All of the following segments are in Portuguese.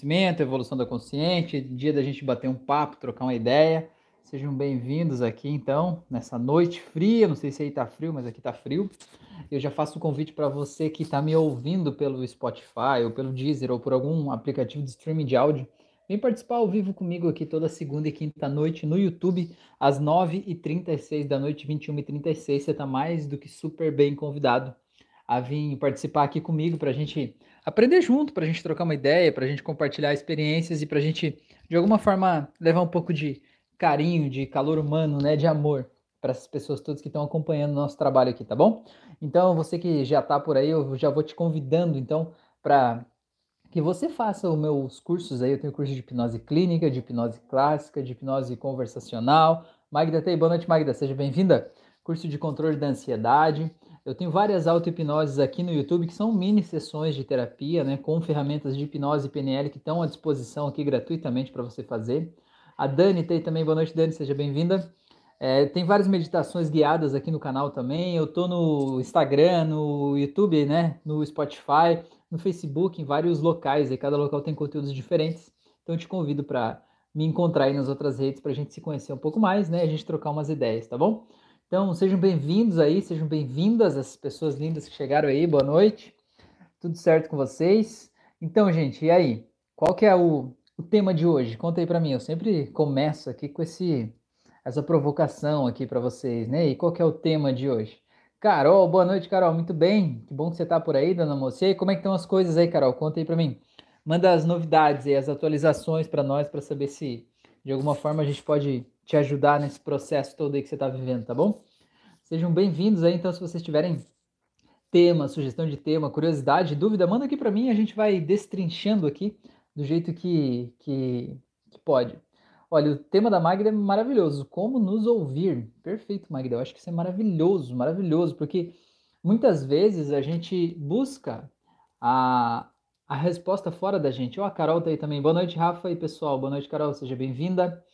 conhecimento, evolução da consciente, dia da gente bater um papo, trocar uma ideia. Sejam bem-vindos aqui, então, nessa noite fria. Não sei se aí tá frio, mas aqui tá frio. Eu já faço o convite para você que está me ouvindo pelo Spotify, ou pelo Deezer, ou por algum aplicativo de streaming de áudio. Vem participar ao vivo comigo aqui toda segunda e quinta noite no YouTube, às 9h36 da noite, 21h36. Você está mais do que super bem convidado a vir participar aqui comigo para a gente aprender junto, para a gente trocar uma ideia, para a gente compartilhar experiências e para a gente, de alguma forma, levar um pouco de carinho, de calor humano, né, de amor para essas pessoas todas que estão acompanhando o nosso trabalho aqui, tá bom? Então, você que já está por aí, eu já vou te convidando, então, para que você faça os meus cursos aí. Eu tenho curso de hipnose clínica, de hipnose clássica, de hipnose conversacional. Magda Tei, boa noite, Magda, seja bem-vinda. Curso de controle da ansiedade. Eu tenho várias auto-hipnoses aqui no YouTube que são mini sessões de terapia, né, com ferramentas de hipnose e PNL que estão à disposição aqui gratuitamente para você fazer. A Dani tem também, boa noite, Dani, seja bem-vinda. É, tem várias meditações guiadas aqui no canal também. Eu tô no Instagram, no YouTube, né? No Spotify, no Facebook, em vários locais. E cada local tem conteúdos diferentes. Então eu te convido para me encontrar aí nas outras redes para a gente se conhecer um pouco mais, né? A gente trocar umas ideias, tá bom? Então sejam bem-vindos aí, sejam bem-vindas as pessoas lindas que chegaram aí. Boa noite. Tudo certo com vocês? Então, gente, e aí? Qual que é o o tema de hoje? Conta aí para mim. Eu sempre começo aqui com esse essa provocação aqui para vocês, né? E qual que é o tema de hoje? Carol, boa noite, Carol. Muito bem. Que bom que você tá por aí, dona moça. E aí, como é que estão as coisas aí, Carol? Conta aí para mim. Manda as novidades e as atualizações para nós para saber se de alguma forma a gente pode te ajudar nesse processo todo aí que você está vivendo, tá bom? Sejam bem-vindos aí, então, se vocês tiverem tema, sugestão de tema, curiosidade, dúvida, manda aqui para mim, a gente vai destrinchando aqui do jeito que, que, que pode. Olha, o tema da Magda é maravilhoso. Como nos ouvir? Perfeito, Magda. Eu acho que isso é maravilhoso, maravilhoso, porque muitas vezes a gente busca a, a resposta fora da gente. Ó, oh, a Carol tá aí também. Boa noite, Rafa e pessoal. Boa noite, Carol. Seja bem-vinda.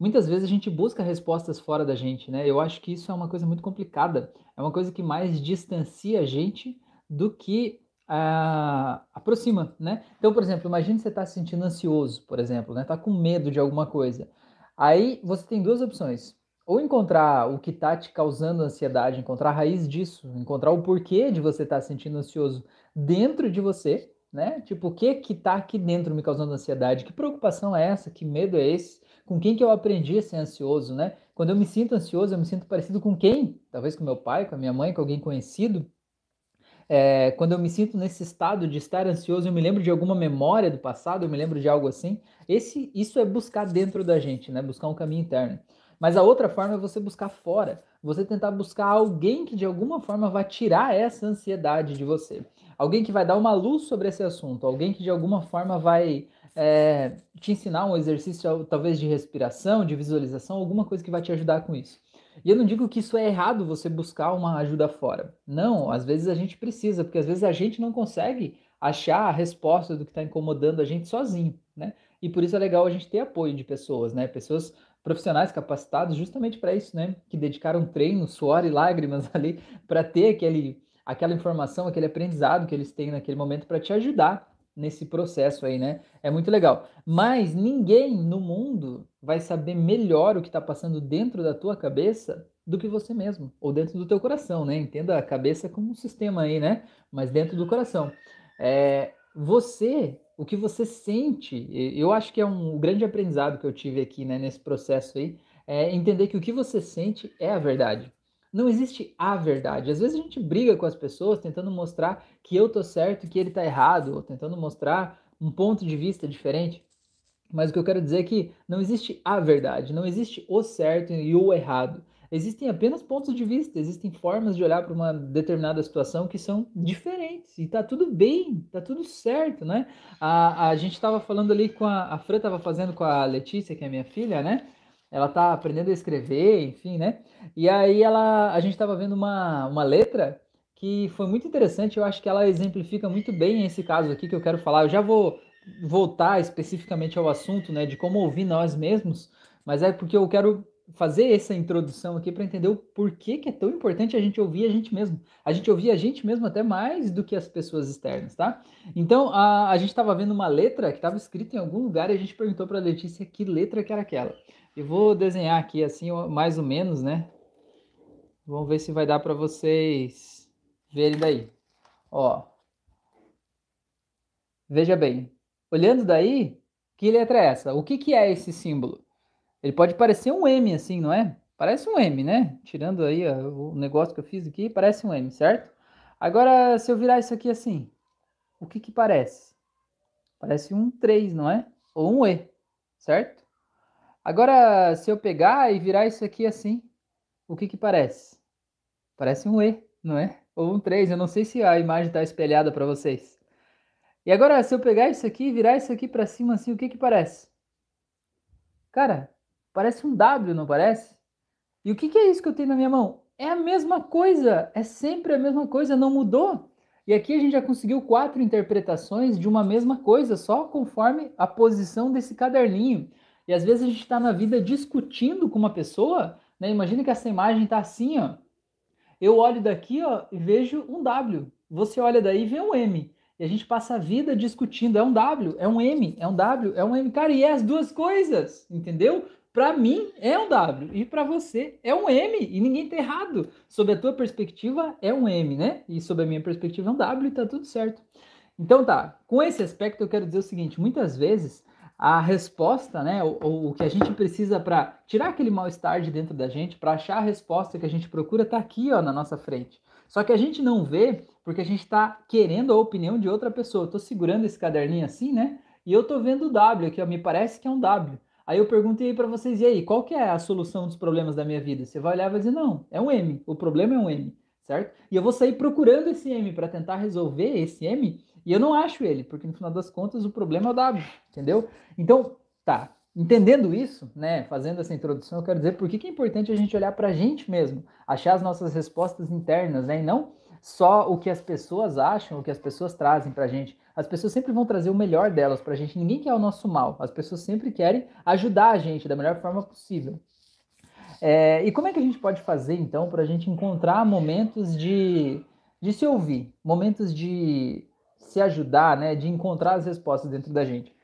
Muitas vezes a gente busca respostas fora da gente, né? Eu acho que isso é uma coisa muito complicada. É uma coisa que mais distancia a gente do que uh, aproxima, né? Então, por exemplo, imagine você está se sentindo ansioso, por exemplo, né? Tá com medo de alguma coisa. Aí você tem duas opções. Ou encontrar o que está te causando ansiedade, encontrar a raiz disso, encontrar o porquê de você estar tá se sentindo ansioso dentro de você, né? Tipo, o que que tá aqui dentro me causando ansiedade? Que preocupação é essa? Que medo é esse? Com quem que eu aprendi a ser ansioso, né? Quando eu me sinto ansioso, eu me sinto parecido com quem? Talvez com meu pai, com a minha mãe, com alguém conhecido, é, quando eu me sinto nesse estado de estar ansioso, eu me lembro de alguma memória do passado, eu me lembro de algo assim. Esse, isso é buscar dentro da gente, né? Buscar um caminho interno. Mas a outra forma é você buscar fora, você tentar buscar alguém que de alguma forma vai tirar essa ansiedade de você, alguém que vai dar uma luz sobre esse assunto, alguém que de alguma forma vai é, te ensinar um exercício talvez de respiração, de visualização, alguma coisa que vai te ajudar com isso. E eu não digo que isso é errado você buscar uma ajuda fora. Não, às vezes a gente precisa, porque às vezes a gente não consegue achar a resposta do que está incomodando a gente sozinho, né? E por isso é legal a gente ter apoio de pessoas, né? Pessoas profissionais capacitados justamente para isso, né? Que dedicaram treino, suor e lágrimas ali para ter aquele, aquela informação, aquele aprendizado que eles têm naquele momento para te ajudar nesse processo aí, né? É muito legal. Mas ninguém no mundo vai saber melhor o que está passando dentro da tua cabeça do que você mesmo, ou dentro do teu coração, né? Entenda a cabeça como um sistema aí, né? Mas dentro do coração. É, você, o que você sente, eu acho que é um grande aprendizado que eu tive aqui, né, nesse processo aí, é entender que o que você sente é a verdade. Não existe a verdade. Às vezes a gente briga com as pessoas tentando mostrar que eu tô certo e que ele tá errado, ou tentando mostrar um ponto de vista diferente. Mas o que eu quero dizer é que não existe a verdade, não existe o certo e o errado. Existem apenas pontos de vista, existem formas de olhar para uma determinada situação que são diferentes. E tá tudo bem, tá tudo certo, né? A, a gente estava falando ali com a, a Fran, estava fazendo com a Letícia, que é minha filha, né? Ela tá aprendendo a escrever, enfim, né? E aí ela, a gente estava vendo uma, uma letra que foi muito interessante, eu acho que ela exemplifica muito bem esse caso aqui que eu quero falar. Eu já vou voltar especificamente ao assunto, né, de como ouvir nós mesmos, mas é porque eu quero fazer essa introdução aqui para entender o porquê que é tão importante a gente ouvir a gente mesmo. A gente ouvir a gente mesmo até mais do que as pessoas externas, tá? Então, a, a gente estava vendo uma letra que estava escrita em algum lugar e a gente perguntou para a Letícia que letra que era aquela. Eu vou desenhar aqui assim, mais ou menos, né? Vamos ver se vai dar para vocês verem daí. Ó. Veja bem. Olhando daí, que letra é essa? O que, que é esse símbolo? Ele pode parecer um M assim, não é? Parece um M, né? Tirando aí ó, o negócio que eu fiz aqui, parece um M, certo? Agora, se eu virar isso aqui assim, o que que parece? Parece um 3, não é? Ou um E, certo? Agora, se eu pegar e virar isso aqui assim, o que que parece? Parece um E, não é? Ou um 3, eu não sei se a imagem está espelhada para vocês. E agora, se eu pegar isso aqui e virar isso aqui para cima assim, o que que parece? Cara, Parece um W, não parece? E o que, que é isso que eu tenho na minha mão? É a mesma coisa, é sempre a mesma coisa, não mudou. E aqui a gente já conseguiu quatro interpretações de uma mesma coisa, só conforme a posição desse caderninho. E às vezes a gente está na vida discutindo com uma pessoa, né? Imagina que essa imagem está assim, ó. Eu olho daqui, ó, e vejo um W. Você olha daí e vê um M. E a gente passa a vida discutindo. É um W, é um M, é um W, é um M. Cara, e é as duas coisas, entendeu? para mim é um W e para você é um M e ninguém tá errado. Sob a tua perspectiva é um M, né? E sob a minha perspectiva é um W e tá tudo certo. Então tá, com esse aspecto eu quero dizer o seguinte, muitas vezes a resposta, né, o, o que a gente precisa para tirar aquele mal-estar de dentro da gente, para achar a resposta que a gente procura tá aqui, ó, na nossa frente. Só que a gente não vê porque a gente está querendo a opinião de outra pessoa. Tô segurando esse caderninho assim, né? E eu tô vendo o W aqui, ó, me parece que é um W. Aí eu perguntei para vocês, e aí, qual que é a solução dos problemas da minha vida? Você vai olhar e vai dizer, não, é um M, o problema é um M, certo? E eu vou sair procurando esse M para tentar resolver esse M, e eu não acho ele, porque no final das contas o problema é o W, entendeu? Então, tá, entendendo isso, né, fazendo essa introdução, eu quero dizer por que, que é importante a gente olhar para a gente mesmo, achar as nossas respostas internas, né, e não só o que as pessoas acham, o que as pessoas trazem para a gente. As pessoas sempre vão trazer o melhor delas para a gente. Ninguém quer o nosso mal. As pessoas sempre querem ajudar a gente da melhor forma possível. É, e como é que a gente pode fazer, então, para a gente encontrar momentos de, de se ouvir, momentos de se ajudar, né, de encontrar as respostas dentro da gente?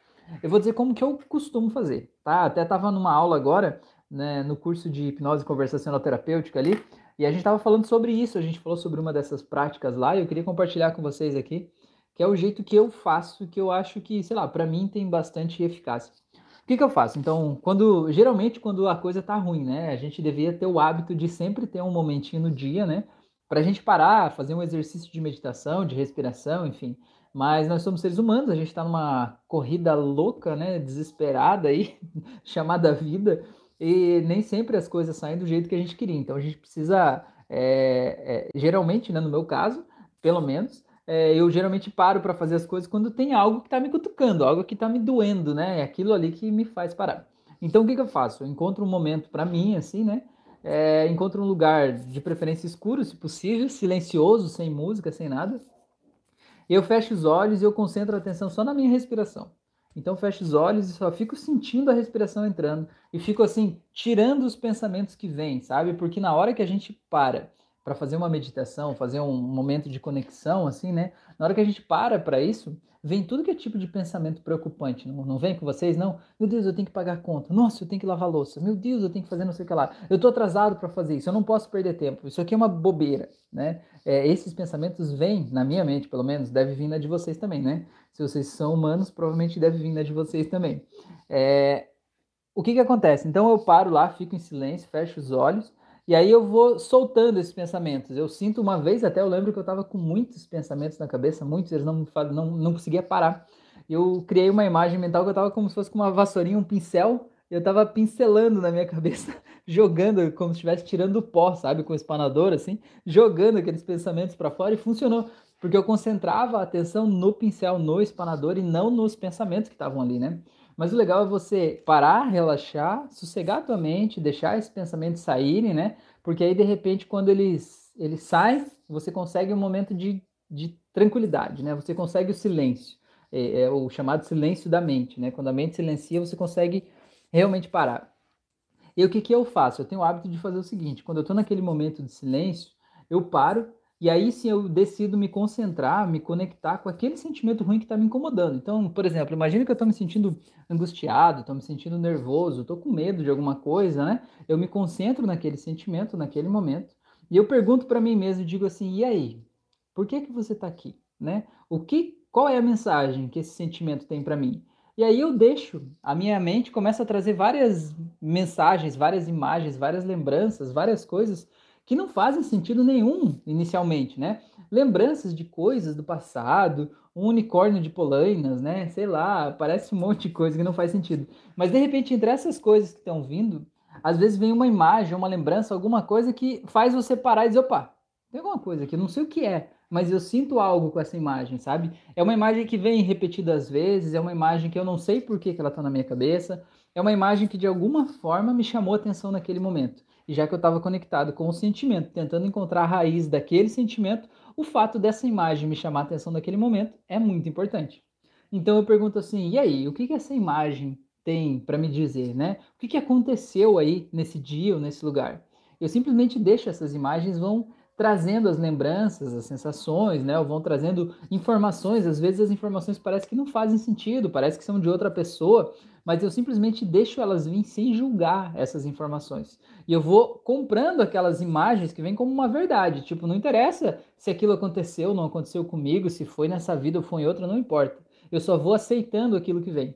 Eu vou dizer como que eu costumo fazer, tá? Até estava numa aula agora, né, no curso de hipnose conversacional terapêutica ali, e a gente estava falando sobre isso, a gente falou sobre uma dessas práticas lá, e eu queria compartilhar com vocês aqui que é o jeito que eu faço, que eu acho que, sei lá, para mim tem bastante eficácia. O que, que eu faço? Então, quando geralmente quando a coisa tá ruim, né? A gente devia ter o hábito de sempre ter um momentinho no dia, né? Para a gente parar, fazer um exercício de meditação, de respiração, enfim. Mas nós somos seres humanos, a gente está numa corrida louca, né? Desesperada aí, chamada vida, e nem sempre as coisas saem do jeito que a gente queria. Então a gente precisa, é, é, geralmente, né, no meu caso, pelo menos, é, eu geralmente paro para fazer as coisas quando tem algo que está me cutucando, algo que está me doendo, né? É aquilo ali que me faz parar. Então o que, que eu faço? Eu encontro um momento para mim, assim, né? É, encontro um lugar de preferência escuro, se possível, silencioso, sem música, sem nada. Eu fecho os olhos e eu concentro a atenção só na minha respiração. Então fecho os olhos e só fico sentindo a respiração entrando e fico assim tirando os pensamentos que vêm, sabe? Porque na hora que a gente para para fazer uma meditação, fazer um momento de conexão, assim, né? Na hora que a gente para para isso, vem tudo que é tipo de pensamento preocupante. Não, não vem com vocês, não? Meu Deus, eu tenho que pagar conta. Nossa, eu tenho que lavar louça. Meu Deus, eu tenho que fazer não sei o que lá. Eu tô atrasado para fazer isso. Eu não posso perder tempo. Isso aqui é uma bobeira, né? É, esses pensamentos vêm, na minha mente, pelo menos, deve vir na de vocês também, né? Se vocês são humanos, provavelmente deve vir na de vocês também. É, o que que acontece? Então eu paro lá, fico em silêncio, fecho os olhos e aí eu vou soltando esses pensamentos. Eu sinto uma vez, até eu lembro que eu estava com muitos pensamentos na cabeça, muitos, eles não, não, não conseguia parar. Eu criei uma imagem mental que eu estava como se fosse com uma vassourinha, um pincel, eu estava pincelando na minha cabeça, jogando como se estivesse tirando pó, sabe, com o espanador, assim, jogando aqueles pensamentos para fora e funcionou, porque eu concentrava a atenção no pincel, no espanador e não nos pensamentos que estavam ali, né? Mas o legal é você parar, relaxar, sossegar a tua mente, deixar esses pensamentos saírem, né? Porque aí, de repente, quando eles, eles saem, você consegue um momento de, de tranquilidade, né? Você consegue o silêncio, é, é o chamado silêncio da mente, né? Quando a mente silencia, você consegue realmente parar. E o que, que eu faço? Eu tenho o hábito de fazer o seguinte: quando eu estou naquele momento de silêncio, eu paro e aí sim eu decido me concentrar, me conectar com aquele sentimento ruim que está me incomodando. Então, por exemplo, imagina que eu estou me sentindo angustiado, estou me sentindo nervoso, estou com medo de alguma coisa, né? Eu me concentro naquele sentimento, naquele momento, e eu pergunto para mim mesmo, digo assim: e aí? Por que que você está aqui, né? O que, qual é a mensagem que esse sentimento tem para mim? E aí eu deixo, a minha mente começa a trazer várias mensagens, várias imagens, várias lembranças, várias coisas que não fazem sentido nenhum inicialmente, né? Lembranças de coisas do passado, um unicórnio de polainas, né? Sei lá, parece um monte de coisa que não faz sentido. Mas de repente, entre essas coisas que estão vindo, às vezes vem uma imagem, uma lembrança, alguma coisa que faz você parar e dizer, opa, tem alguma coisa aqui, eu não sei o que é, mas eu sinto algo com essa imagem, sabe? É uma imagem que vem repetidas vezes, é uma imagem que eu não sei por que, que ela está na minha cabeça, é uma imagem que de alguma forma me chamou a atenção naquele momento. E já que eu estava conectado com o sentimento, tentando encontrar a raiz daquele sentimento, o fato dessa imagem me chamar a atenção naquele momento é muito importante. Então eu pergunto assim: e aí, o que, que essa imagem tem para me dizer, né? O que, que aconteceu aí nesse dia ou nesse lugar? Eu simplesmente deixo essas imagens vão trazendo as lembranças, as sensações, né? Ou vão trazendo informações. Às vezes as informações parecem que não fazem sentido, parece que são de outra pessoa, mas eu simplesmente deixo elas vir sem julgar essas informações. E eu vou comprando aquelas imagens que vêm como uma verdade. Tipo, não interessa se aquilo aconteceu não aconteceu comigo, se foi nessa vida ou foi em outra, não importa. Eu só vou aceitando aquilo que vem.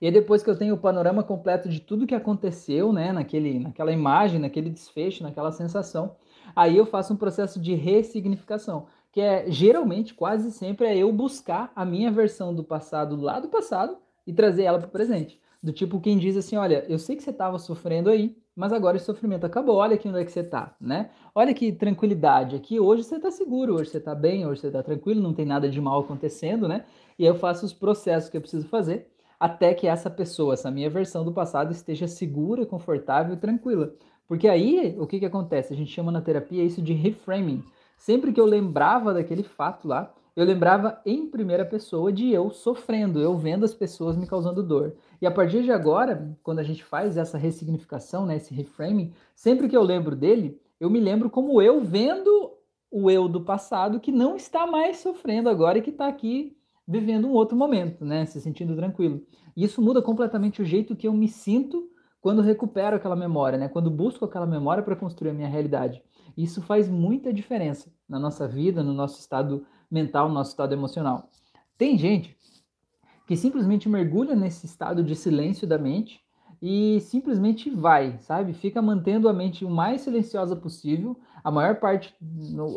E aí, depois que eu tenho o panorama completo de tudo que aconteceu, né, naquele, naquela imagem, naquele desfecho, naquela sensação, Aí eu faço um processo de ressignificação, que é geralmente, quase sempre, é eu buscar a minha versão do passado lá do passado e trazer ela para o presente. Do tipo quem diz assim: olha, eu sei que você estava sofrendo aí, mas agora esse sofrimento acabou, olha aqui onde é que você está, né? Olha que tranquilidade aqui, hoje você está seguro, hoje você está bem, hoje você está tranquilo, não tem nada de mal acontecendo, né? E aí eu faço os processos que eu preciso fazer até que essa pessoa, essa minha versão do passado, esteja segura, confortável e tranquila. Porque aí, o que, que acontece? A gente chama na terapia isso de reframing. Sempre que eu lembrava daquele fato lá, eu lembrava em primeira pessoa de eu sofrendo, eu vendo as pessoas me causando dor. E a partir de agora, quando a gente faz essa ressignificação, né, esse reframing, sempre que eu lembro dele, eu me lembro como eu vendo o eu do passado que não está mais sofrendo agora e que está aqui vivendo um outro momento, né, se sentindo tranquilo. E isso muda completamente o jeito que eu me sinto quando recupero aquela memória, né? Quando busco aquela memória para construir a minha realidade. Isso faz muita diferença na nossa vida, no nosso estado mental, no nosso estado emocional. Tem gente que simplesmente mergulha nesse estado de silêncio da mente e simplesmente vai, sabe? Fica mantendo a mente o mais silenciosa possível, a maior parte,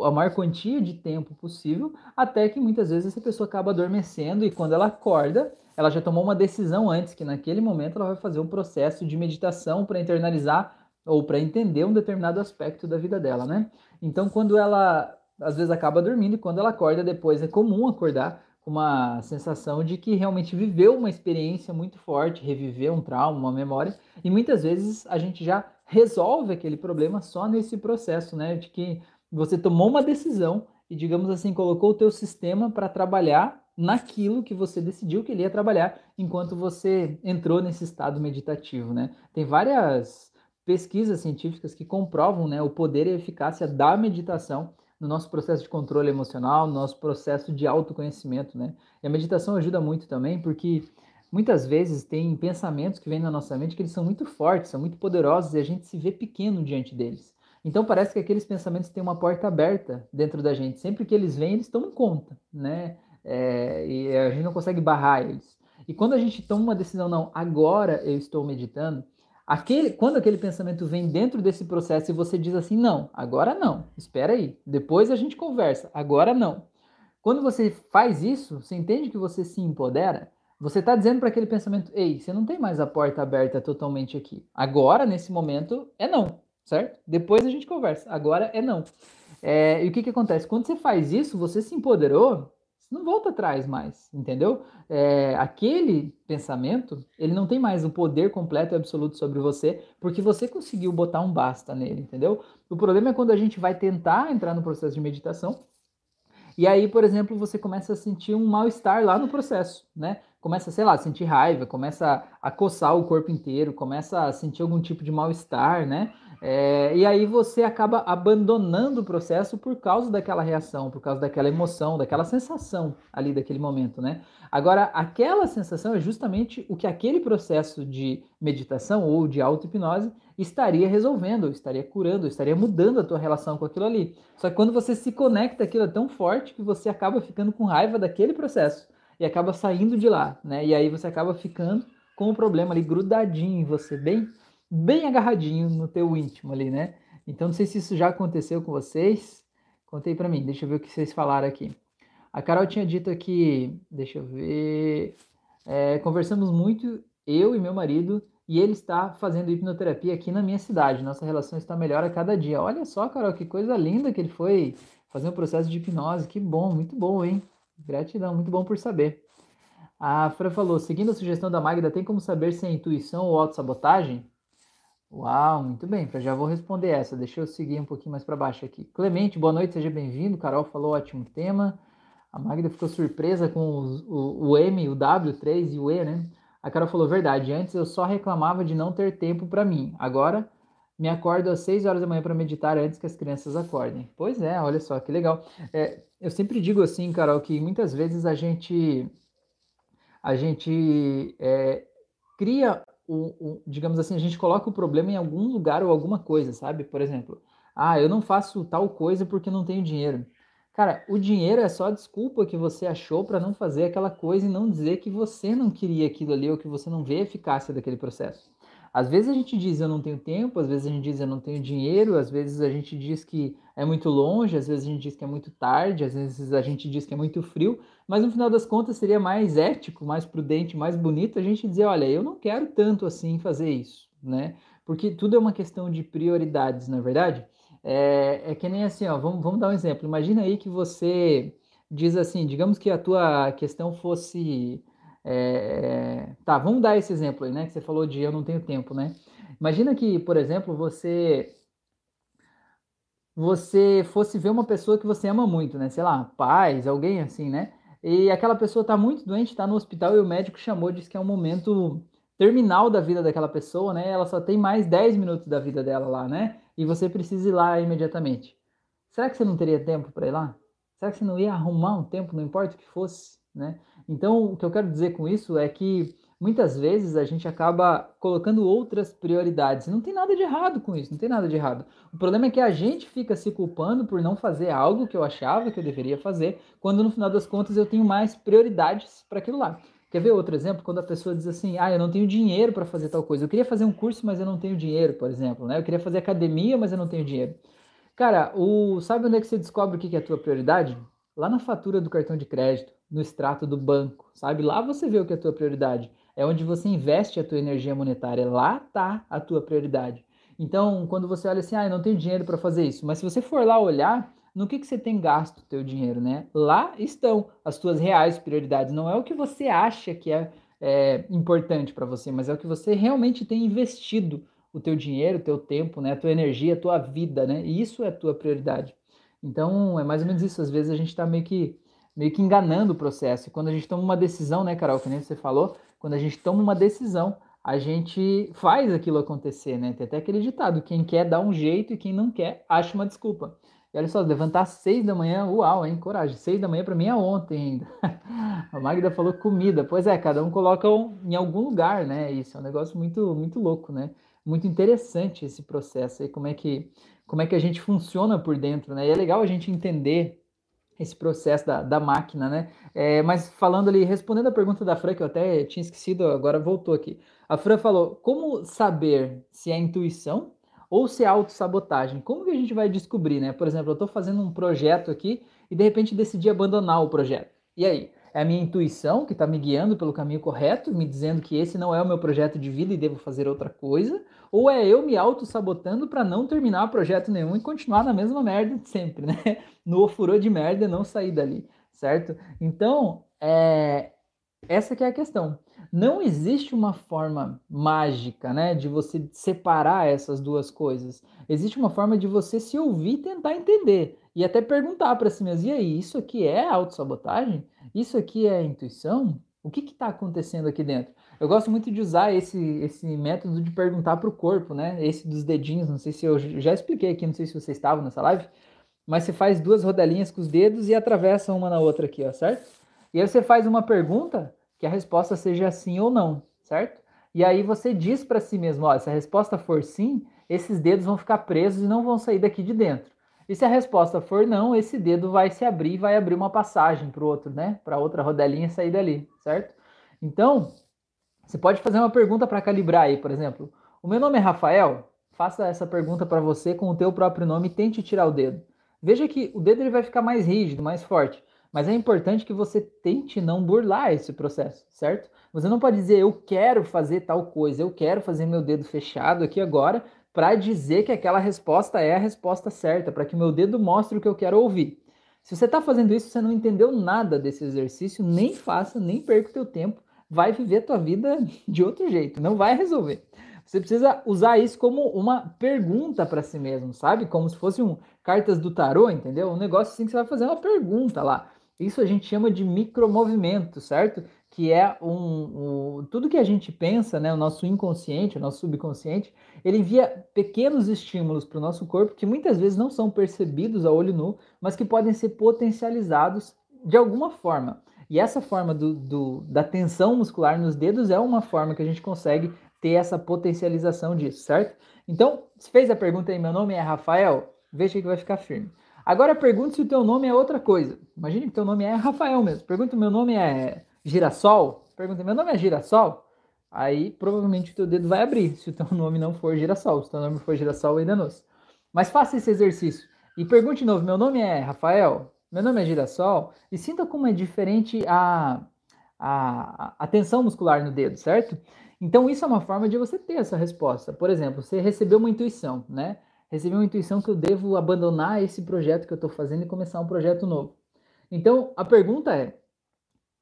a maior quantia de tempo possível, até que muitas vezes essa pessoa acaba adormecendo e quando ela acorda, ela já tomou uma decisão antes, que naquele momento ela vai fazer um processo de meditação para internalizar ou para entender um determinado aspecto da vida dela, né? Então, quando ela às vezes acaba dormindo e quando ela acorda depois, é comum acordar com uma sensação de que realmente viveu uma experiência muito forte, reviveu um trauma, uma memória, e muitas vezes a gente já resolve aquele problema só nesse processo, né? De que você tomou uma decisão e, digamos assim, colocou o teu sistema para trabalhar naquilo que você decidiu que ele ia trabalhar enquanto você entrou nesse estado meditativo, né? Tem várias pesquisas científicas que comprovam né, o poder e a eficácia da meditação no nosso processo de controle emocional, no nosso processo de autoconhecimento, né? E a meditação ajuda muito também porque muitas vezes tem pensamentos que vêm na nossa mente que eles são muito fortes, são muito poderosos e a gente se vê pequeno diante deles. Então parece que aqueles pensamentos têm uma porta aberta dentro da gente. Sempre que eles vêm, eles tomam conta, né? é, e a gente não consegue barrar eles. E quando a gente toma uma decisão, não, agora eu estou meditando, aquele, quando aquele pensamento vem dentro desse processo e você diz assim, não, agora não, espera aí, depois a gente conversa, agora não. Quando você faz isso, você entende que você se empodera, você está dizendo para aquele pensamento, ei, você não tem mais a porta aberta totalmente aqui. Agora, nesse momento, é não, certo? Depois a gente conversa, agora é não. É, e o que, que acontece? Quando você faz isso, você se empoderou, não volta atrás mais, entendeu? É, aquele pensamento, ele não tem mais um poder completo e absoluto sobre você, porque você conseguiu botar um basta nele, entendeu? O problema é quando a gente vai tentar entrar no processo de meditação, e aí, por exemplo, você começa a sentir um mal-estar lá no processo, né? Começa, sei lá, a sentir raiva, começa a coçar o corpo inteiro, começa a sentir algum tipo de mal-estar, né? É, e aí você acaba abandonando o processo por causa daquela reação, por causa daquela emoção, daquela sensação ali daquele momento, né? Agora, aquela sensação é justamente o que aquele processo de meditação ou de auto-hipnose estaria resolvendo, estaria curando, estaria mudando a tua relação com aquilo ali. Só que quando você se conecta, aquilo é tão forte que você acaba ficando com raiva daquele processo e acaba saindo de lá, né? E aí você acaba ficando com o problema ali grudadinho em você, bem bem agarradinho no teu íntimo ali, né? Então não sei se isso já aconteceu com vocês. Contei para mim, deixa eu ver o que vocês falaram aqui. A Carol tinha dito aqui, deixa eu ver, é, conversamos muito, eu e meu marido, e ele está fazendo hipnoterapia aqui na minha cidade. Nossa relação está melhor a cada dia. Olha só, Carol, que coisa linda que ele foi fazer um processo de hipnose. Que bom, muito bom, hein? Gratidão, muito bom por saber. A Fran falou: seguindo a sugestão da Magda, tem como saber se é intuição ou autossabotagem? Uau, muito bem, já vou responder essa. Deixa eu seguir um pouquinho mais para baixo aqui. Clemente, boa noite, seja bem-vindo. Carol falou ótimo tema. A Magda ficou surpresa com os, o, o, M, o W, 3 e o E, né? A Carol falou verdade. Antes eu só reclamava de não ter tempo para mim. Agora me acordo às 6 horas da manhã para meditar antes que as crianças acordem. Pois é, olha só que legal. É, eu sempre digo assim, Carol, que muitas vezes a gente a gente é, cria o, o, digamos assim, a gente coloca o problema em algum lugar ou alguma coisa, sabe? Por exemplo, ah, eu não faço tal coisa porque não tenho dinheiro. Cara, o dinheiro é só a desculpa que você achou para não fazer aquela coisa e não dizer que você não queria aquilo ali ou que você não vê a eficácia daquele processo. Às vezes a gente diz eu não tenho tempo, às vezes a gente diz eu não tenho dinheiro, às vezes a gente diz que é muito longe, às vezes a gente diz que é muito tarde, às vezes a gente diz que é muito frio, mas no final das contas seria mais ético, mais prudente, mais bonito a gente dizer, olha, eu não quero tanto assim fazer isso, né? Porque tudo é uma questão de prioridades, na é verdade. É, é que nem assim, ó, vamos, vamos dar um exemplo. Imagina aí que você diz assim, digamos que a tua questão fosse é, tá, vamos dar esse exemplo aí, né? Que você falou de eu não tenho tempo, né? Imagina que, por exemplo, você você fosse ver uma pessoa que você ama muito, né? Sei lá, pais, alguém assim, né? E aquela pessoa tá muito doente, tá no hospital e o médico chamou, disse que é um momento terminal da vida daquela pessoa, né? Ela só tem mais 10 minutos da vida dela lá, né? E você precisa ir lá imediatamente. Será que você não teria tempo para ir lá? Será que você não ia arrumar um tempo, não importa o que fosse, né? Então, o que eu quero dizer com isso é que muitas vezes a gente acaba colocando outras prioridades. Não tem nada de errado com isso, não tem nada de errado. O problema é que a gente fica se culpando por não fazer algo que eu achava que eu deveria fazer, quando no final das contas eu tenho mais prioridades para aquilo lá. Quer ver outro exemplo? Quando a pessoa diz assim: Ah, eu não tenho dinheiro para fazer tal coisa. Eu queria fazer um curso, mas eu não tenho dinheiro, por exemplo. Né? Eu queria fazer academia, mas eu não tenho dinheiro. Cara, o... sabe onde é que você descobre o que é a tua prioridade? Lá na fatura do cartão de crédito no extrato do banco, sabe? Lá você vê o que é a tua prioridade. É onde você investe a tua energia monetária. Lá tá a tua prioridade. Então, quando você olha assim, ah, eu não tenho dinheiro para fazer isso, mas se você for lá olhar, no que, que você tem gasto o teu dinheiro, né? Lá estão as tuas reais prioridades. Não é o que você acha que é, é importante para você, mas é o que você realmente tem investido o teu dinheiro, o teu tempo, né? A tua energia, a tua vida, né? E isso é a tua prioridade. Então, é mais ou menos isso. Às vezes a gente está meio que meio que enganando o processo. E quando a gente toma uma decisão, né, Carol, que nem você falou, quando a gente toma uma decisão, a gente faz aquilo acontecer, né? Tem até aquele ditado: quem quer dá um jeito e quem não quer acha uma desculpa. E olha só, levantar às seis da manhã, uau, hein? Coragem. Seis da manhã para mim é ontem ainda. a Magda falou comida. Pois é, cada um coloca um, em algum lugar, né? Isso é um negócio muito, muito louco, né? Muito interessante esse processo aí, como é que, como é que a gente funciona por dentro, né? E é legal a gente entender esse processo da, da máquina, né? É, mas falando ali, respondendo a pergunta da Fran, que eu até tinha esquecido, agora voltou aqui. A Fran falou: como saber se é intuição ou se é autossabotagem? Como que a gente vai descobrir, né? Por exemplo, eu estou fazendo um projeto aqui e de repente decidi abandonar o projeto. E aí? É a minha intuição que está me guiando pelo caminho correto, me dizendo que esse não é o meu projeto de vida e devo fazer outra coisa? Ou é eu me auto-sabotando para não terminar projeto nenhum e continuar na mesma merda de sempre, né? No ofurô de merda e não sair dali, certo? Então, é... essa que é a questão. Não existe uma forma mágica, né, de você separar essas duas coisas. Existe uma forma de você se ouvir e tentar entender. E até perguntar para si mesmo, e aí, isso aqui é autossabotagem? Isso aqui é intuição? O que está acontecendo aqui dentro? Eu gosto muito de usar esse, esse método de perguntar para o corpo, né? Esse dos dedinhos, não sei se eu já expliquei aqui, não sei se você estava nessa live, mas você faz duas rodelinhas com os dedos e atravessa uma na outra aqui, ó, certo? E aí você faz uma pergunta que a resposta seja sim ou não, certo? E aí você diz para si mesmo, ó, se a resposta for sim, esses dedos vão ficar presos e não vão sair daqui de dentro. E se a resposta for não, esse dedo vai se abrir e vai abrir uma passagem para o outro, né? Para outra rodelinha sair dali, certo? Então, você pode fazer uma pergunta para calibrar aí, por exemplo. O meu nome é Rafael. Faça essa pergunta para você com o teu próprio nome e tente tirar o dedo. Veja que o dedo ele vai ficar mais rígido, mais forte. Mas é importante que você tente não burlar esse processo, certo? Você não pode dizer eu quero fazer tal coisa, eu quero fazer meu dedo fechado aqui agora para dizer que aquela resposta é a resposta certa, para que meu dedo mostre o que eu quero ouvir. Se você está fazendo isso, você não entendeu nada desse exercício, nem faça, nem perca o teu tempo, vai viver a tua vida de outro jeito, não vai resolver. Você precisa usar isso como uma pergunta para si mesmo, sabe? Como se fosse um cartas do tarô, entendeu? Um negócio assim que você vai fazer uma pergunta lá. Isso a gente chama de micromovimento, certo? Que é um, um, tudo que a gente pensa, né? O nosso inconsciente, o nosso subconsciente, ele envia pequenos estímulos para o nosso corpo que muitas vezes não são percebidos a olho nu, mas que podem ser potencializados de alguma forma. E essa forma do, do, da tensão muscular nos dedos é uma forma que a gente consegue ter essa potencialização disso, certo? Então, se fez a pergunta aí, meu nome é Rafael, veja que vai ficar firme. Agora pergunte se o teu nome é outra coisa. Imagine que teu nome é Rafael mesmo. Pergunta meu nome é Girassol. Pergunta meu nome é Girassol. Aí provavelmente o teu dedo vai abrir se o teu nome não for Girassol. Se o teu nome for Girassol, ainda não. Mas faça esse exercício e pergunte de novo: meu nome é Rafael. Meu nome é Girassol. E sinta como é diferente a, a, a tensão muscular no dedo, certo? Então isso é uma forma de você ter essa resposta. Por exemplo, você recebeu uma intuição, né? recebi uma intuição que eu devo abandonar esse projeto que eu estou fazendo e começar um projeto novo. Então, a pergunta é: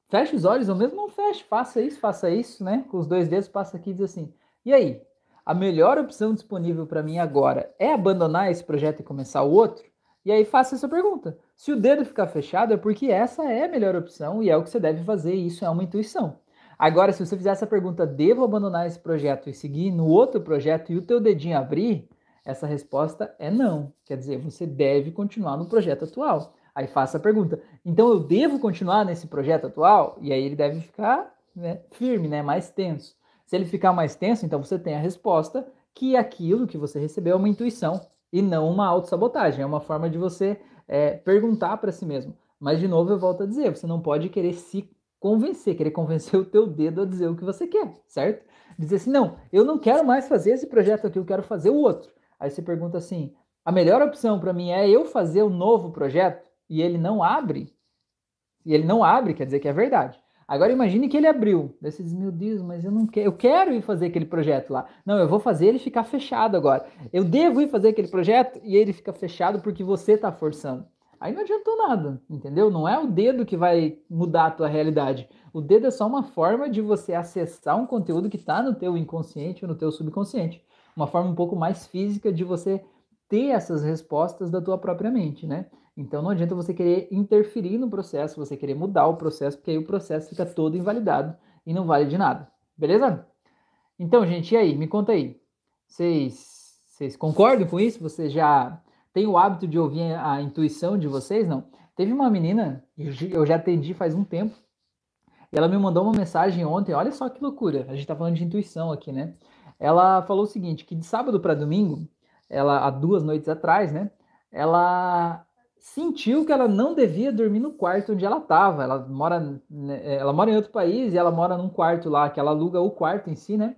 feche os olhos, ou mesmo não feche, faça isso, faça isso, né? Com os dois dedos, passa aqui e diz assim: e aí? A melhor opção disponível para mim agora é abandonar esse projeto e começar o outro? E aí faça essa pergunta. Se o dedo ficar fechado, é porque essa é a melhor opção e é o que você deve fazer, e isso é uma intuição. Agora, se você fizer essa pergunta, devo abandonar esse projeto e seguir no outro projeto e o teu dedinho abrir, essa resposta é não. Quer dizer, você deve continuar no projeto atual. Aí faça a pergunta: então eu devo continuar nesse projeto atual? E aí ele deve ficar né, firme, né, mais tenso. Se ele ficar mais tenso, então você tem a resposta que aquilo que você recebeu é uma intuição e não uma autossabotagem. É uma forma de você é, perguntar para si mesmo. Mas, de novo, eu volto a dizer: você não pode querer se convencer, querer convencer o teu dedo a dizer o que você quer, certo? Dizer assim: não, eu não quero mais fazer esse projeto aqui, eu quero fazer o outro. Aí você pergunta assim: a melhor opção para mim é eu fazer um novo projeto e ele não abre? E ele não abre, quer dizer que é verdade. Agora imagine que ele abriu. Você diz, meu Deus, mas eu não quero, eu quero ir fazer aquele projeto lá. Não, eu vou fazer ele ficar fechado agora. Eu devo ir fazer aquele projeto e ele fica fechado porque você está forçando. Aí não adiantou nada, entendeu? Não é o dedo que vai mudar a tua realidade. O dedo é só uma forma de você acessar um conteúdo que está no teu inconsciente ou no teu subconsciente uma forma um pouco mais física de você ter essas respostas da tua própria mente, né? Então não adianta você querer interferir no processo, você querer mudar o processo, porque aí o processo fica todo invalidado e não vale de nada. Beleza? Então, gente, e aí? Me conta aí. Vocês, concordam com isso? Você já tem o hábito de ouvir a intuição de vocês? Não. Teve uma menina, eu já atendi faz um tempo, e ela me mandou uma mensagem ontem. Olha só que loucura. A gente tá falando de intuição aqui, né? ela falou o seguinte, que de sábado para domingo, ela há duas noites atrás, né, ela sentiu que ela não devia dormir no quarto onde ela estava. Ela mora, né, ela mora em outro país e ela mora num quarto lá, que ela aluga o quarto em si, né?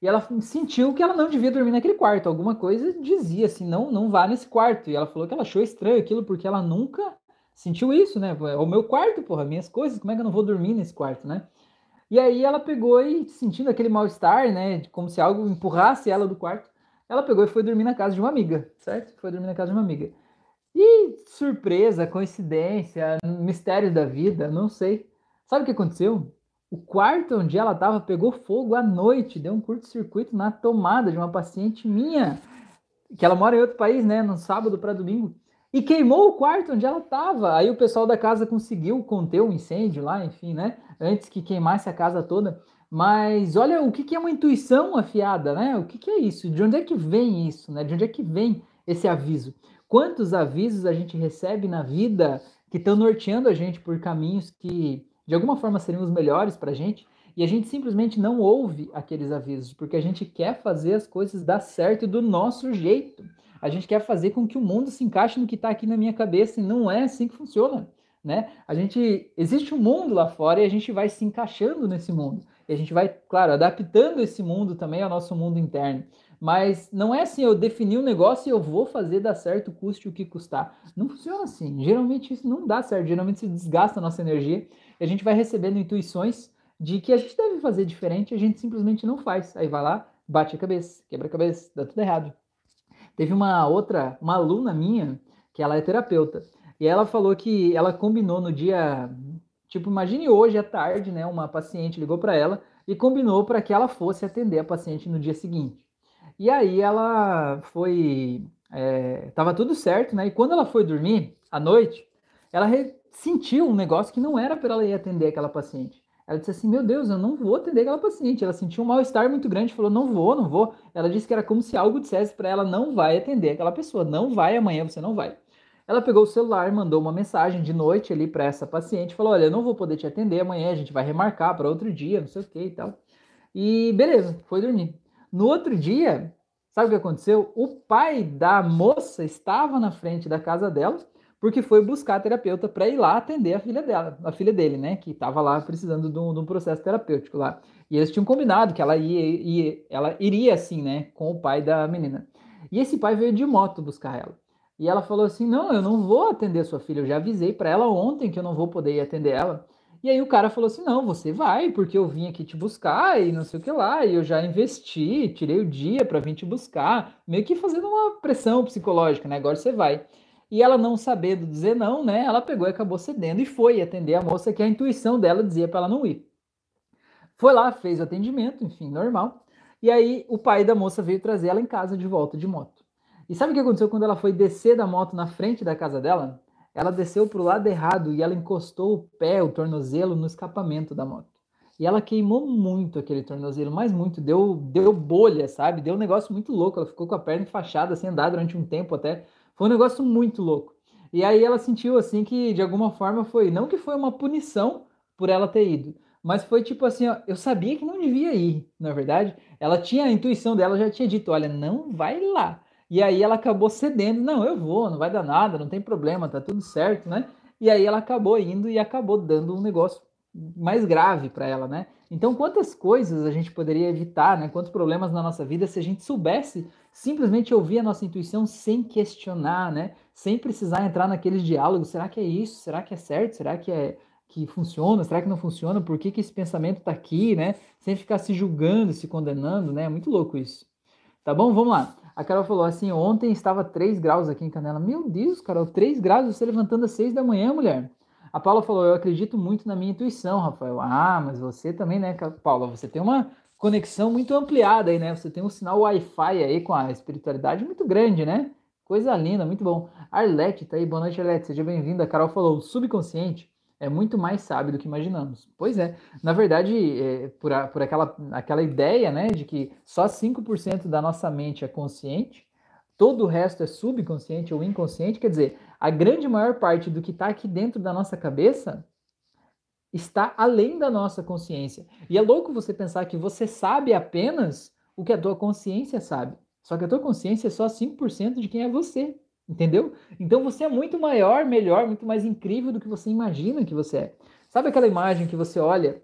E ela sentiu que ela não devia dormir naquele quarto. Alguma coisa dizia assim, não, não vá nesse quarto. E ela falou que ela achou estranho aquilo porque ela nunca sentiu isso, né? É o meu quarto, porra, minhas coisas, como é que eu não vou dormir nesse quarto, né? E aí ela pegou e, sentindo aquele mal-estar, né? Como se algo empurrasse ela do quarto, ela pegou e foi dormir na casa de uma amiga, certo? Foi dormir na casa de uma amiga. E surpresa, coincidência, mistério da vida, não sei. Sabe o que aconteceu? O quarto onde ela estava pegou fogo à noite, deu um curto-circuito na tomada de uma paciente minha, que ela mora em outro país, né? No sábado para domingo. e queimou o quarto onde ela estava. Aí o pessoal da casa conseguiu conter o incêndio lá, enfim, né? Antes que queimasse a casa toda. Mas olha o que, que é uma intuição afiada, né? O que, que é isso? De onde é que vem isso, né? De onde é que vem esse aviso? Quantos avisos a gente recebe na vida que estão norteando a gente por caminhos que de alguma forma seriam os melhores para a gente e a gente simplesmente não ouve aqueles avisos porque a gente quer fazer as coisas dar certo do nosso jeito. A gente quer fazer com que o mundo se encaixe no que está aqui na minha cabeça e não é assim que funciona, né? A gente existe um mundo lá fora e a gente vai se encaixando nesse mundo. E a gente vai, claro, adaptando esse mundo também ao nosso mundo interno. Mas não é assim, eu defini um negócio e eu vou fazer dar certo, custe o que custar. Não funciona assim. Geralmente isso não dá certo. Geralmente se desgasta a nossa energia e a gente vai recebendo intuições de que a gente deve fazer diferente a gente simplesmente não faz. Aí vai lá, bate a cabeça, quebra a cabeça, dá tudo errado. Teve uma outra, uma aluna minha, que ela é terapeuta, e ela falou que ela combinou no dia, tipo, imagine hoje à tarde, né, uma paciente ligou para ela e combinou para que ela fosse atender a paciente no dia seguinte. E aí ela foi, é, tava tudo certo, né? E quando ela foi dormir à noite, ela sentiu um negócio que não era para ela ir atender aquela paciente. Ela disse assim: Meu Deus, eu não vou atender aquela paciente. Ela sentiu um mal-estar muito grande, falou: Não vou, não vou. Ela disse que era como se algo dissesse para ela: Não vai atender aquela pessoa, não vai amanhã, você não vai. Ela pegou o celular, mandou uma mensagem de noite ali para essa paciente, falou: Olha, eu não vou poder te atender amanhã, a gente vai remarcar para outro dia, não sei o que e tal. E beleza, foi dormir. No outro dia, sabe o que aconteceu? O pai da moça estava na frente da casa dela porque foi buscar a terapeuta para ir lá atender a filha dela, a filha dele, né, que estava lá precisando de um, de um, processo terapêutico lá. E eles tinham combinado que ela ia, ia, ela iria assim, né, com o pai da menina. E esse pai veio de moto buscar ela. E ela falou assim: "Não, eu não vou atender sua filha, eu já avisei para ela ontem que eu não vou poder atender ela". E aí o cara falou assim: "Não, você vai, porque eu vim aqui te buscar e não sei o que lá, e eu já investi, tirei o dia para vir te buscar, meio que fazendo uma pressão psicológica, né? Agora você vai". E ela não sabendo dizer não, né? Ela pegou e acabou cedendo e foi atender a moça que a intuição dela dizia para ela não ir. Foi lá, fez o atendimento, enfim, normal. E aí o pai da moça veio trazer ela em casa de volta de moto. E sabe o que aconteceu quando ela foi descer da moto na frente da casa dela? Ela desceu para o lado errado e ela encostou o pé, o tornozelo, no escapamento da moto. E ela queimou muito aquele tornozelo, mas muito, deu, deu bolha, sabe? Deu um negócio muito louco. Ela ficou com a perna enfaixada, sem andar durante um tempo até. Foi um negócio muito louco. E aí ela sentiu assim que de alguma forma foi, não que foi uma punição por ela ter ido, mas foi tipo assim, ó, eu sabia que não devia ir, na verdade. Ela tinha a intuição dela, já tinha dito, olha, não vai lá. E aí ela acabou cedendo, não, eu vou, não vai dar nada, não tem problema, tá tudo certo, né? E aí ela acabou indo e acabou dando um negócio mais grave para ela, né? Então, quantas coisas a gente poderia evitar, né? Quantos problemas na nossa vida se a gente soubesse simplesmente ouvir a nossa intuição sem questionar, né? Sem precisar entrar naqueles diálogos. Será que é isso? Será que é certo? Será que é que funciona? Será que não funciona? Por que, que esse pensamento está aqui, né? Sem ficar se julgando, se condenando, né? É muito louco isso. Tá bom? Vamos lá. A Carol falou assim: ontem estava 3 graus aqui em Canela. Meu Deus, Carol, 3 graus você levantando às 6 da manhã, mulher. A Paula falou: Eu acredito muito na minha intuição, Rafael. Ah, mas você também, né, Paula? Você tem uma conexão muito ampliada aí, né? Você tem um sinal Wi-Fi aí com a espiritualidade muito grande, né? Coisa linda, muito bom. Arlete tá aí, boa noite, Arlete, seja bem-vinda. A Carol falou: subconsciente é muito mais sábio do que imaginamos. Pois é, na verdade, é, por, a, por aquela, aquela ideia, né, de que só 5% da nossa mente é consciente, todo o resto é subconsciente ou inconsciente, quer dizer, a grande maior parte do que está aqui dentro da nossa cabeça está além da nossa consciência. E é louco você pensar que você sabe apenas o que a tua consciência sabe. Só que a tua consciência é só 5% de quem é você. Entendeu? Então você é muito maior, melhor, muito mais incrível do que você imagina que você é. Sabe aquela imagem que você olha,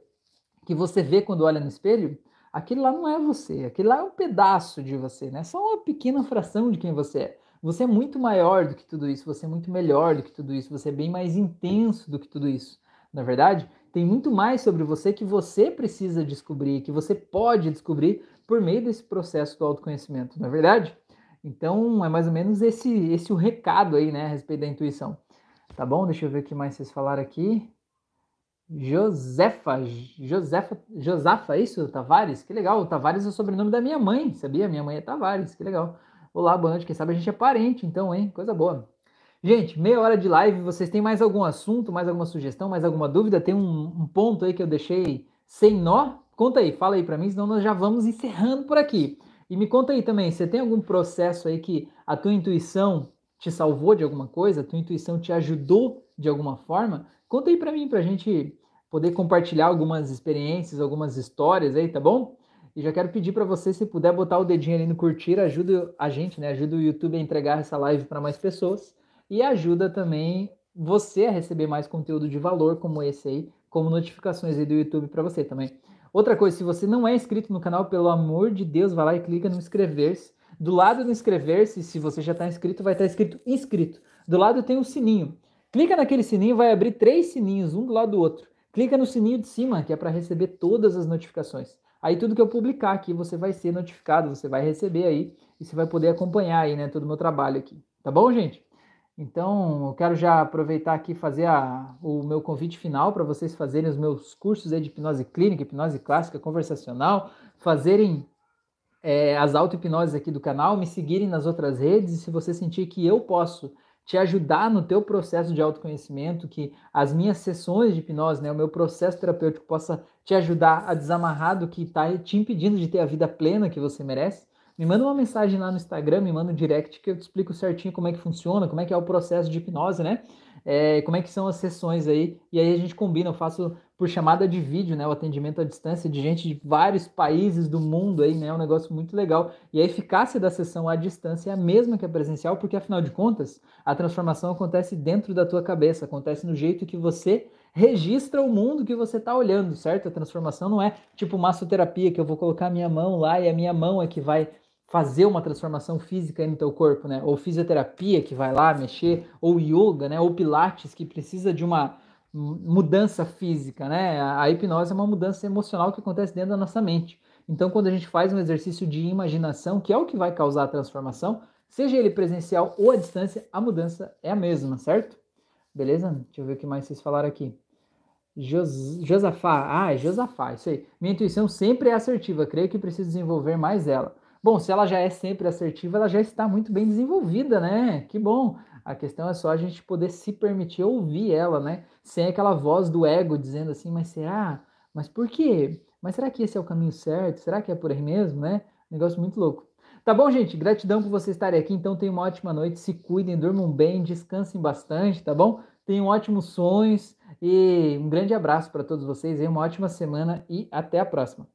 que você vê quando olha no espelho? Aquele lá não é você, aquele lá é um pedaço de você, né? Só uma pequena fração de quem você é. Você é muito maior do que tudo isso, você é muito melhor do que tudo isso, você é bem mais intenso do que tudo isso. Na é verdade, tem muito mais sobre você que você precisa descobrir, que você pode descobrir por meio desse processo do autoconhecimento, não é verdade? Então, é mais ou menos esse, esse o recado aí, né, a respeito da intuição. Tá bom? Deixa eu ver o que mais vocês falaram aqui. Josefa, Josefa, Josafa, é isso? Tavares? Que legal. O Tavares é o sobrenome da minha mãe, sabia? Minha mãe é Tavares, que legal. Olá, boa noite. Quem sabe a gente é parente, então, hein? Coisa boa. Gente, meia hora de live. Vocês têm mais algum assunto, mais alguma sugestão, mais alguma dúvida? Tem um, um ponto aí que eu deixei sem nó? Conta aí, fala aí para mim, senão nós já vamos encerrando por aqui. E me conta aí também, você tem algum processo aí que a tua intuição te salvou de alguma coisa? A tua intuição te ajudou de alguma forma? Conta aí para mim, para a gente poder compartilhar algumas experiências, algumas histórias aí, tá bom? E já quero pedir para você, se puder botar o dedinho ali no curtir, ajuda a gente, né? Ajuda o YouTube a entregar essa live para mais pessoas e ajuda também você a receber mais conteúdo de valor como esse aí, como notificações aí do YouTube para você também. Outra coisa, se você não é inscrito no canal, pelo amor de Deus, vai lá e clica no inscrever-se. Do lado do inscrever-se, se você já está inscrito, vai estar tá escrito inscrito. Do lado tem um sininho. Clica naquele sininho, vai abrir três sininhos, um do lado do outro. Clica no sininho de cima, que é para receber todas as notificações. Aí tudo que eu publicar aqui, você vai ser notificado, você vai receber aí e você vai poder acompanhar aí, né, todo o meu trabalho aqui. Tá bom, gente? Então, eu quero já aproveitar aqui e fazer a, o meu convite final para vocês fazerem os meus cursos de hipnose clínica, hipnose clássica, conversacional, fazerem é, as auto-hipnoses aqui do canal, me seguirem nas outras redes e se você sentir que eu posso te ajudar no teu processo de autoconhecimento, que as minhas sessões de hipnose, né, o meu processo terapêutico possa te ajudar a desamarrar do que está te impedindo de ter a vida plena que você merece, me manda uma mensagem lá no Instagram, me manda um direct que eu te explico certinho como é que funciona, como é que é o processo de hipnose, né? É, como é que são as sessões aí, e aí a gente combina, eu faço por chamada de vídeo, né? O atendimento à distância de gente de vários países do mundo aí, né? É um negócio muito legal. E a eficácia da sessão à distância é a mesma que a presencial, porque afinal de contas, a transformação acontece dentro da tua cabeça, acontece no jeito que você registra o mundo que você está olhando, certo? A transformação não é tipo massoterapia, que eu vou colocar a minha mão lá e a minha mão é que vai fazer uma transformação física no teu corpo, né? Ou fisioterapia que vai lá mexer, ou yoga, né? Ou pilates que precisa de uma mudança física, né? A hipnose é uma mudança emocional que acontece dentro da nossa mente. Então, quando a gente faz um exercício de imaginação, que é o que vai causar a transformação, seja ele presencial ou à distância, a mudança é a mesma, certo? Beleza? Deixa eu ver o que mais vocês falaram aqui. Jos, Josafá, ah, é Josafá, isso aí. Minha intuição sempre é assertiva, creio que preciso desenvolver mais ela. Bom, se ela já é sempre assertiva, ela já está muito bem desenvolvida, né? Que bom. A questão é só a gente poder se permitir ouvir ela, né? Sem aquela voz do ego dizendo assim, mas será? Mas por quê? Mas será que esse é o caminho certo? Será que é por aí mesmo, né? Negócio muito louco. Tá bom, gente? Gratidão por vocês estarem aqui. Então, tenham uma ótima noite. Se cuidem, durmam bem, descansem bastante, tá bom? Tenham ótimos sonhos e um grande abraço para todos vocês. Uma ótima semana e até a próxima.